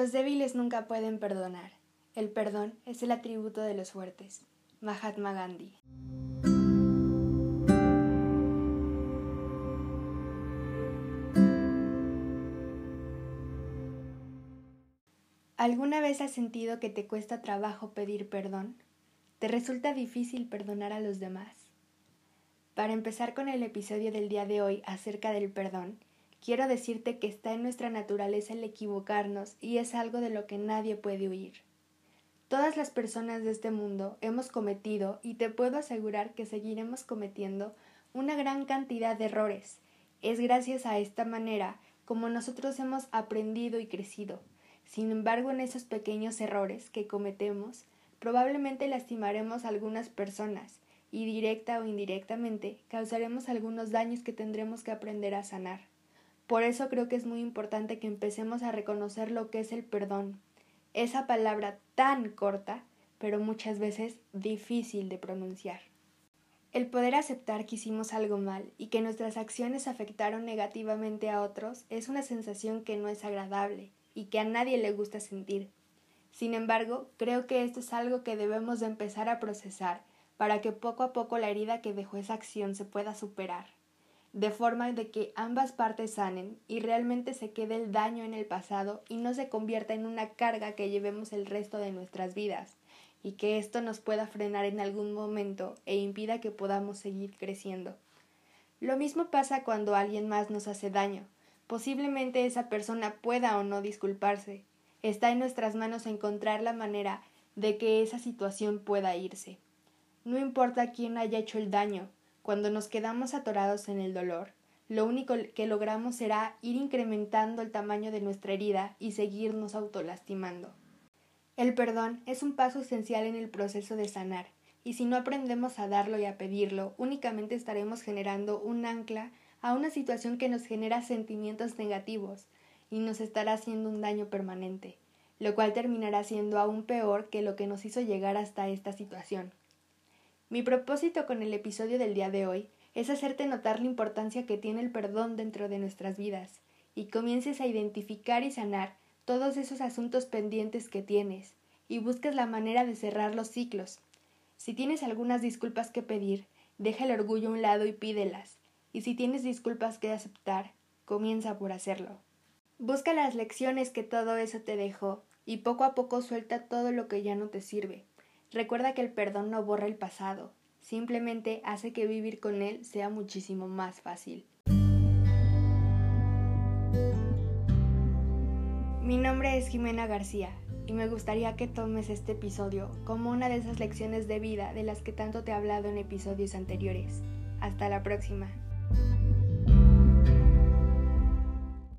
Los débiles nunca pueden perdonar. El perdón es el atributo de los fuertes. Mahatma Gandhi. ¿Alguna vez has sentido que te cuesta trabajo pedir perdón? ¿Te resulta difícil perdonar a los demás? Para empezar con el episodio del día de hoy acerca del perdón, quiero decirte que está en nuestra naturaleza el equivocarnos y es algo de lo que nadie puede huir. Todas las personas de este mundo hemos cometido y te puedo asegurar que seguiremos cometiendo una gran cantidad de errores. Es gracias a esta manera como nosotros hemos aprendido y crecido. Sin embargo, en esos pequeños errores que cometemos, probablemente lastimaremos a algunas personas y directa o indirectamente causaremos algunos daños que tendremos que aprender a sanar. Por eso creo que es muy importante que empecemos a reconocer lo que es el perdón, esa palabra tan corta, pero muchas veces difícil de pronunciar. El poder aceptar que hicimos algo mal y que nuestras acciones afectaron negativamente a otros es una sensación que no es agradable y que a nadie le gusta sentir. Sin embargo, creo que esto es algo que debemos de empezar a procesar para que poco a poco la herida que dejó esa acción se pueda superar de forma de que ambas partes sanen y realmente se quede el daño en el pasado y no se convierta en una carga que llevemos el resto de nuestras vidas, y que esto nos pueda frenar en algún momento e impida que podamos seguir creciendo. Lo mismo pasa cuando alguien más nos hace daño. Posiblemente esa persona pueda o no disculparse. Está en nuestras manos encontrar la manera de que esa situación pueda irse. No importa quién haya hecho el daño, cuando nos quedamos atorados en el dolor, lo único que logramos será ir incrementando el tamaño de nuestra herida y seguirnos autolastimando. El perdón es un paso esencial en el proceso de sanar, y si no aprendemos a darlo y a pedirlo, únicamente estaremos generando un ancla a una situación que nos genera sentimientos negativos y nos estará haciendo un daño permanente, lo cual terminará siendo aún peor que lo que nos hizo llegar hasta esta situación. Mi propósito con el episodio del día de hoy es hacerte notar la importancia que tiene el perdón dentro de nuestras vidas y comiences a identificar y sanar todos esos asuntos pendientes que tienes y busques la manera de cerrar los ciclos. Si tienes algunas disculpas que pedir, deja el orgullo a un lado y pídelas, y si tienes disculpas que aceptar, comienza por hacerlo. Busca las lecciones que todo eso te dejó y poco a poco suelta todo lo que ya no te sirve. Recuerda que el perdón no borra el pasado, simplemente hace que vivir con él sea muchísimo más fácil. Mi nombre es Jimena García y me gustaría que tomes este episodio como una de esas lecciones de vida de las que tanto te he hablado en episodios anteriores. Hasta la próxima.